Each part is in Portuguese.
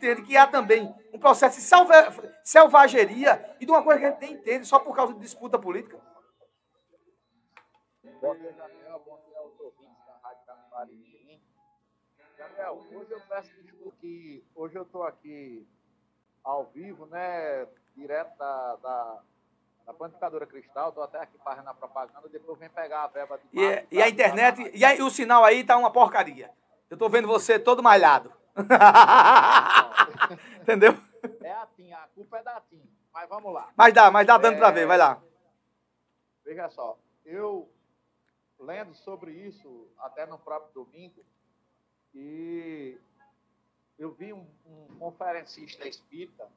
entende que há também um processo de selvageria e de uma coisa que a gente nem entende só por causa de disputa política? Bom dia, Daniel. Bom dia aos ouvintes da Rádio Capibari Daniel, hoje eu peço desculpa que hoje eu estou aqui ao vivo, né? Direto da, da, da panificadora Cristal, estou até aqui fazendo a propaganda, depois vem pegar a verba de E, é, e a internet, e aí o sinal aí tá uma porcaria. Eu estou vendo você todo malhado. Entendeu? É a TIM, a culpa é da TIM. Mas vamos lá. Mas dá, mas dá dando é... para ver, vai lá. Veja só, eu lendo sobre isso até no próprio domingo, e eu vi um, um conferencista espírita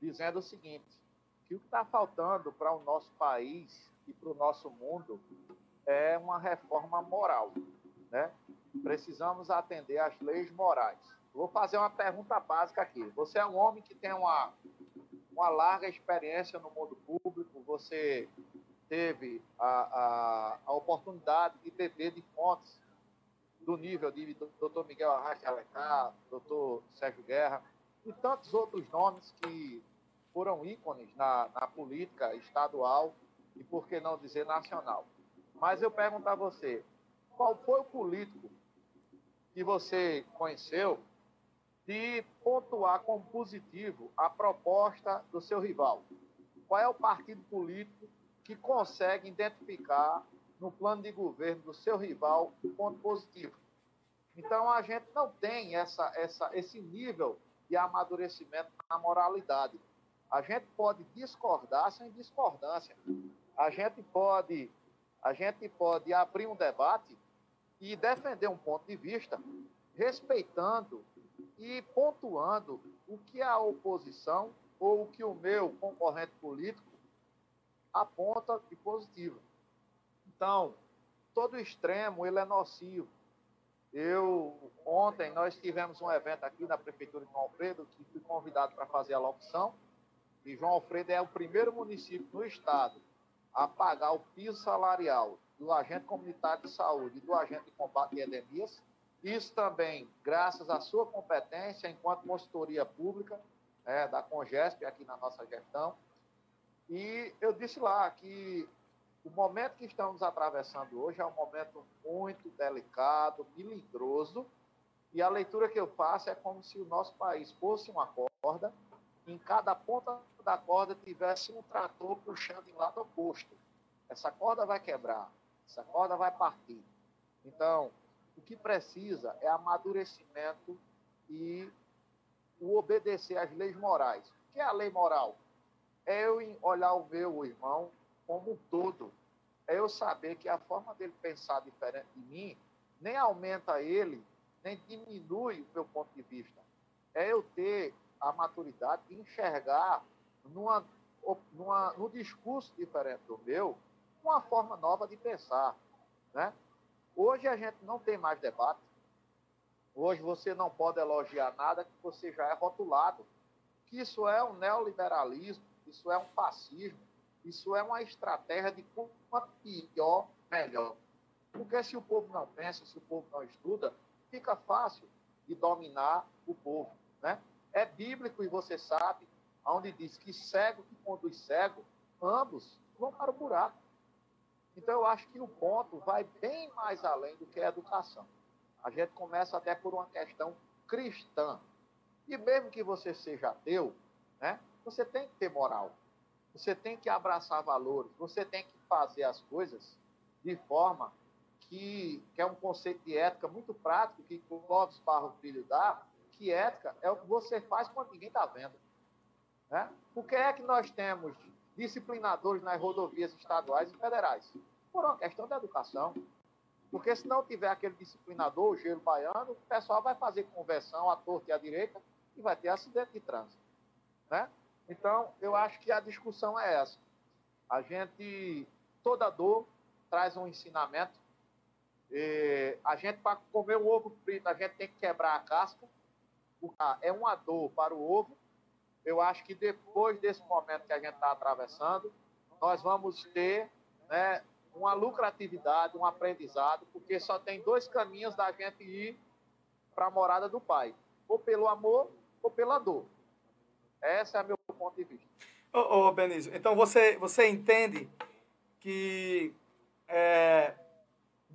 dizendo o seguinte, que o que está faltando para o nosso país e para o nosso mundo é uma reforma moral. Né? Precisamos atender às leis morais. Vou fazer uma pergunta básica aqui. Você é um homem que tem uma, uma larga experiência no mundo público, você teve a, a, a oportunidade de beber de fontes do nível de Dr. Miguel Arraque Alecá, Dr. Sérgio Guerra e tantos outros nomes que foram ícones na, na política estadual e, por que não dizer, nacional. Mas eu pergunto a você, qual foi o político que você conheceu de pontuar como positivo a proposta do seu rival? Qual é o partido político que consegue identificar no plano de governo do seu rival o ponto positivo? Então, a gente não tem essa, essa, esse nível de amadurecimento na moralidade. A gente pode discordar sem discordância. A gente pode, a gente pode abrir um debate e defender um ponto de vista, respeitando e pontuando o que a oposição ou o que o meu concorrente político aponta de positivo. Então, todo extremo ele é nocivo. Eu ontem nós tivemos um evento aqui na prefeitura de João Alfredo que fui convidado para fazer a locução e João Alfredo é o primeiro município no estado a pagar o piso salarial do agente comunitário de saúde e do agente de combate a endemias. Isso também, graças à sua competência enquanto consultoria pública é, da Congesp aqui na nossa gestão. E eu disse lá que o momento que estamos atravessando hoje é um momento muito delicado, melindroso, e a leitura que eu faço é como se o nosso país fosse uma corda, em cada ponta da corda tivesse um trator puxando em lado oposto. Essa corda vai quebrar, essa corda vai partir. Então, o que precisa é amadurecimento e o obedecer às leis morais. O que é a lei moral? É eu olhar o meu irmão como um todo. É eu saber que a forma dele pensar diferente de mim nem aumenta ele, nem diminui o meu ponto de vista. É eu ter a maturidade de enxergar numa, numa, num discurso diferente do meu uma forma nova de pensar. Né? Hoje a gente não tem mais debate. Hoje você não pode elogiar nada que você já é rotulado. Que isso é um neoliberalismo, isso é um fascismo, isso é uma estratégia de quanto pior, melhor. Porque se o povo não pensa, se o povo não estuda, fica fácil de dominar o povo. Né? É bíblico e você sabe, onde diz que cego que conduz cego, ambos vão para o buraco. Então, eu acho que o ponto vai bem mais além do que a educação. A gente começa até por uma questão cristã. E mesmo que você seja ateu, né, você tem que ter moral. Você tem que abraçar valores. Você tem que fazer as coisas de forma que, que é um conceito de ética muito prático que o Clóvis Barro Filho dá, que ética é o que você faz quando ninguém está vendo. Né? Por que é que nós temos disciplinadores nas rodovias estaduais e federais? Por uma questão da educação. Porque se não tiver aquele disciplinador, o gelo baiano, o pessoal vai fazer conversão à torta e à direita e vai ter acidente de trânsito. Né? Então, eu acho que a discussão é essa. A gente, toda dor traz um ensinamento. E a gente, para comer um ovo frito, a gente tem que quebrar a casca é uma dor para o ovo. Eu acho que depois desse momento que a gente está atravessando, nós vamos ter né, uma lucratividade, um aprendizado, porque só tem dois caminhos da gente ir para a morada do Pai: ou pelo amor ou pela dor. Esse é o meu ponto de vista. Ô, ô Benício, então você, você entende que é,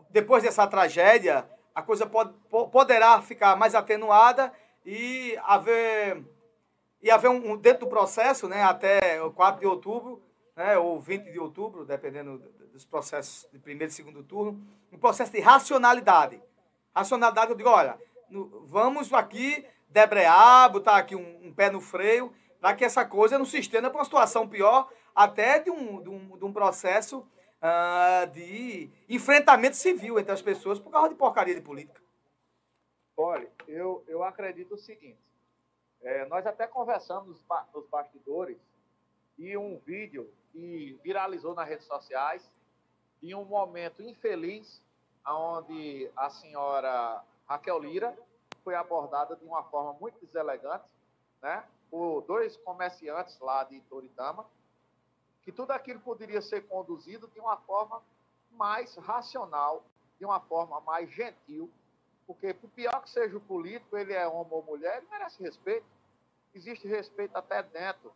depois dessa tragédia, a coisa pode, poderá ficar mais atenuada e haver, e haver um, dentro do processo, né, até o 4 de outubro, né, ou 20 de outubro, dependendo dos processos de primeiro e segundo turno, um processo de racionalidade. Racionalidade, eu digo, olha, no, vamos aqui debrear, botar aqui um, um pé no freio, para que essa coisa não se estenda para uma situação pior, até de um, de um, de um processo uh, de enfrentamento civil entre as pessoas por causa de porcaria de política. Olha, eu, eu acredito o seguinte, é, nós até conversamos nos, bastidores e um vídeo que viralizou nas redes sociais de um momento infeliz onde a senhora Raquel Lira foi abordada de uma forma muito deselegante, né? por dois comerciantes lá de Toritama, que tudo aquilo poderia ser conduzido de uma forma mais racional, de uma forma mais gentil, porque por pior que seja o político, ele é homem ou mulher, ele merece respeito. Existe respeito até dentro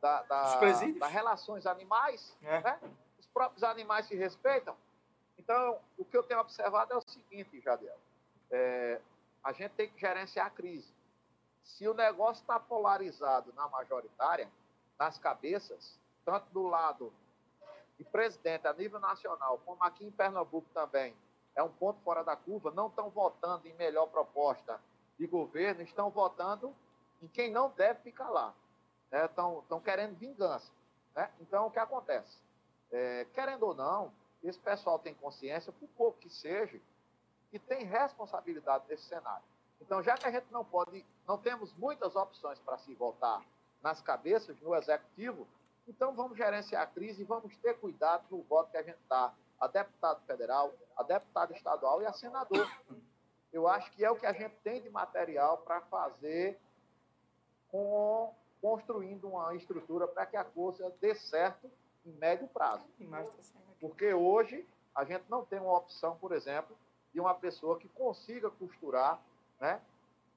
da, da, das relações animais, é. né? os próprios animais se respeitam. Então, o que eu tenho observado é o seguinte, Jadiel, é, a gente tem que gerenciar a crise. Se o negócio está polarizado na majoritária, nas cabeças, tanto do lado de presidente a nível nacional, como aqui em Pernambuco também, é um ponto fora da curva, não estão votando em melhor proposta de governo, estão votando em quem não deve ficar lá. Né? Estão, estão querendo vingança. Né? Então, o que acontece? É, querendo ou não, esse pessoal tem consciência, por pouco que seja, e tem responsabilidade desse cenário. Então, já que a gente não pode, não temos muitas opções para se votar nas cabeças no executivo, então vamos gerenciar a crise e vamos ter cuidado no voto que a gente dá a deputado federal, a deputado estadual e a senador. Eu acho que é o que a gente tem de material para fazer com construindo uma estrutura para que a coisa dê certo em médio prazo. Porque hoje a gente não tem uma opção, por exemplo, de uma pessoa que consiga costurar né,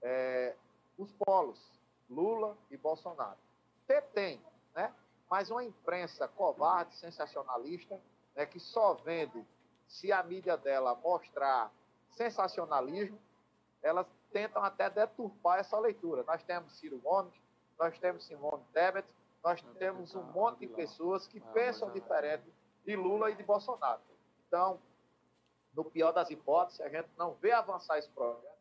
é, os polos, Lula e Bolsonaro. Ter tem, né, mas uma imprensa covarde, sensacionalista, né, que só vende se a mídia dela mostrar sensacionalismo, elas tentam até deturpar essa leitura. Nós temos Ciro Gomes, nós temos Simone Tebet, nós temos um monte de pessoas que pensam diferente de Lula e de Bolsonaro. Então, no pior das hipóteses, a gente não vê avançar esse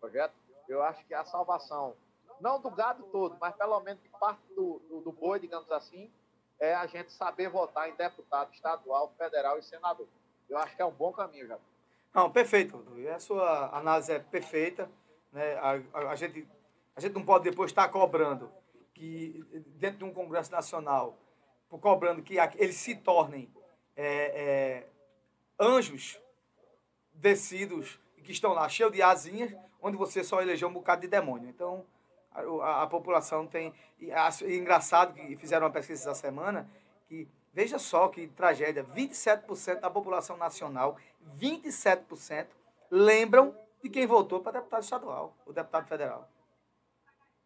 projeto, eu acho que a salvação, não do gado todo, mas pelo menos de parte do, do, do boi, digamos assim, é a gente saber votar em deputado estadual, federal e senador. Eu acho que é um bom caminho, já. Não, perfeito, E a sua análise é perfeita. Né? A, a, a, gente, a gente não pode depois estar cobrando que, dentro de um Congresso Nacional, cobrando que eles se tornem é, é, anjos descidos que estão lá cheios de asinhas, onde você só elegeu um bocado de demônio. Então, a, a população tem. E, a, e engraçado que fizeram uma pesquisa essa semana, que veja só que tragédia: 27% da população nacional, 27% lembram de quem votou para deputado estadual, o deputado federal.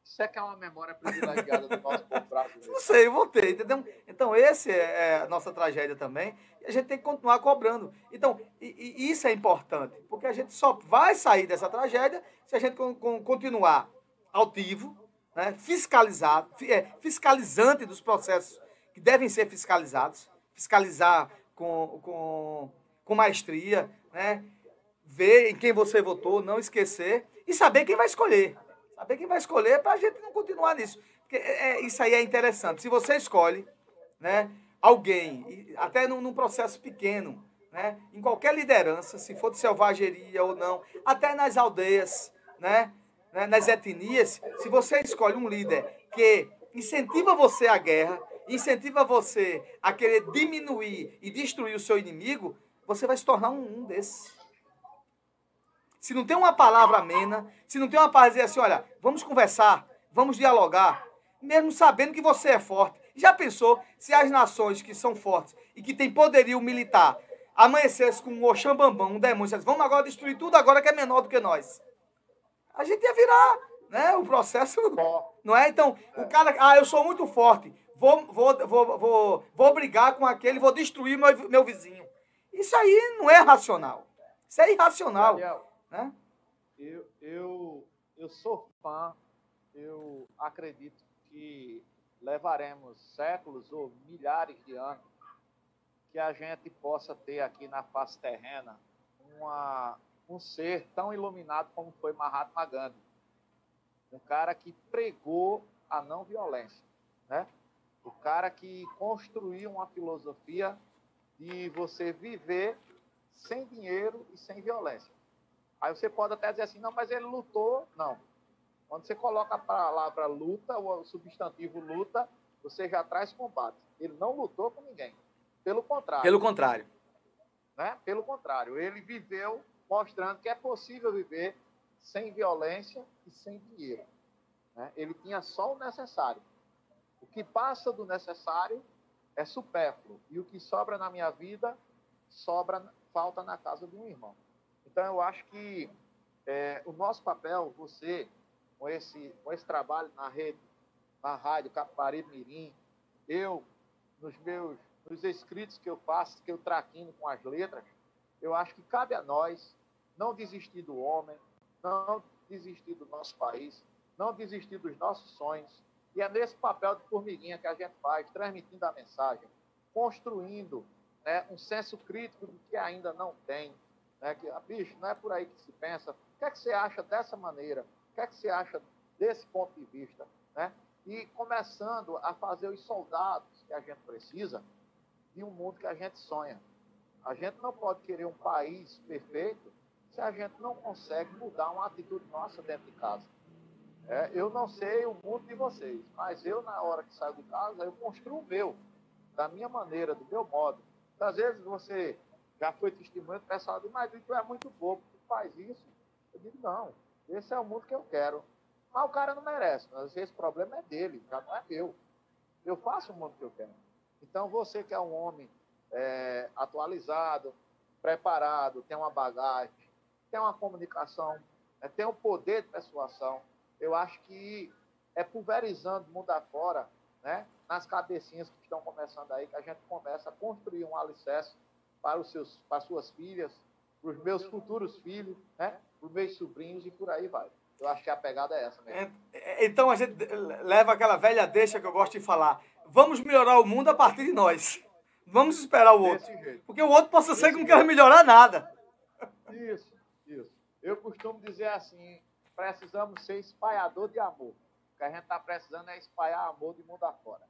Isso é que é uma memória privilegiada do nosso povo brasileiro. Não sei, eu voltei, entendeu? Então, esse é, é a nossa tragédia também. E a gente tem que continuar cobrando. Então, e, e isso é importante, porque a gente só vai sair dessa tragédia se a gente com, com, continuar altivo, né, fiscalizado, é, fiscalizante dos processos que devem ser fiscalizados, fiscalizar com, com, com maestria, né, ver em quem você votou, não esquecer e saber quem vai escolher. Saber quem vai escolher para a gente não continuar nisso. Porque é, é, isso aí é interessante. Se você escolhe né, alguém, até num, num processo pequeno, né, em qualquer liderança, se for de selvageria ou não, até nas aldeias, né, né, nas etnias, se você escolhe um líder que incentiva você à guerra, incentiva você a querer diminuir e destruir o seu inimigo, você vai se tornar um, um desses se não tem uma palavra amena, se não tem uma palavra dizer assim, olha, vamos conversar, vamos dialogar, mesmo sabendo que você é forte. Já pensou se as nações que são fortes e que têm poderio militar amanhecessem com um Oxambambão, um demônio, vamos agora destruir tudo agora que é menor do que nós? A gente ia virar Né? O processo. Não é? Então, o cara. Ah, eu sou muito forte. Vou, vou, vou, vou, vou brigar com aquele, vou destruir meu, meu vizinho. Isso aí não é racional. Isso é irracional. Daniel, né? eu, eu, eu sou fã, eu acredito que levaremos séculos ou milhares de anos que a gente possa ter aqui na face terrena uma, um ser tão iluminado como foi Mahatma Gandhi. Um cara que pregou a não violência, né? O cara que construiu uma filosofia de você viver sem dinheiro e sem violência. Aí você pode até dizer assim, não, mas ele lutou. Não. Quando você coloca a palavra luta, o substantivo luta, você já traz combate. Ele não lutou com ninguém. Pelo contrário. Pelo contrário. Né? Pelo contrário. Ele viveu mostrando que é possível viver sem violência e sem dinheiro. Né? Ele tinha só o necessário. O que passa do necessário é supérfluo. E o que sobra na minha vida, sobra, falta na casa de um irmão. Então, eu acho que é, o nosso papel, você, com esse, com esse trabalho na rede, na rádio Caparibe Mirim, eu, nos meus nos escritos que eu faço, que eu traquino com as letras, eu acho que cabe a nós não desistir do homem, não desistir do nosso país, não desistir dos nossos sonhos, e é nesse papel de formiguinha que a gente faz, transmitindo a mensagem, construindo né, um senso crítico do que ainda não tem. Né, que, ah, bicho, não é por aí que se pensa. O que é que você acha dessa maneira? O que é que você acha desse ponto de vista? Né? E começando a fazer os soldados que a gente precisa de um mundo que a gente sonha. A gente não pode querer um país perfeito se a gente não consegue mudar uma atitude nossa dentro de casa. É, eu não sei o mundo de vocês, mas eu, na hora que saio de casa, eu construo o meu, da minha maneira, do meu modo. Às vezes você já foi testemunho, o pessoal diz, mas tu é muito bobo, tu faz isso. Eu digo, não, esse é o mundo que eu quero. Mas o cara não merece, mas esse problema é dele, já não é meu. Eu faço o mundo que eu quero. Então, você que é um homem é, atualizado, preparado, tem uma bagagem, tem uma comunicação, é, tem um poder de persuasão, eu acho que é pulverizando mundo afora, né, nas cabecinhas que estão começando aí, que a gente começa a construir um alicerce para, os seus, para as suas filhas, para os meus futuros filhos, né, para os meus sobrinhos e por aí vai. Eu acho que a pegada é essa mesmo. É, então a gente leva aquela velha deixa que eu gosto de falar. Vamos melhorar o mundo a partir de nós. Vamos esperar o outro. Porque o outro possa ser que não quer melhorar nada. Isso, isso. Eu costumo dizer assim, precisamos ser espalhador de amor. O que a gente está precisando é espalhar amor de mundo afora.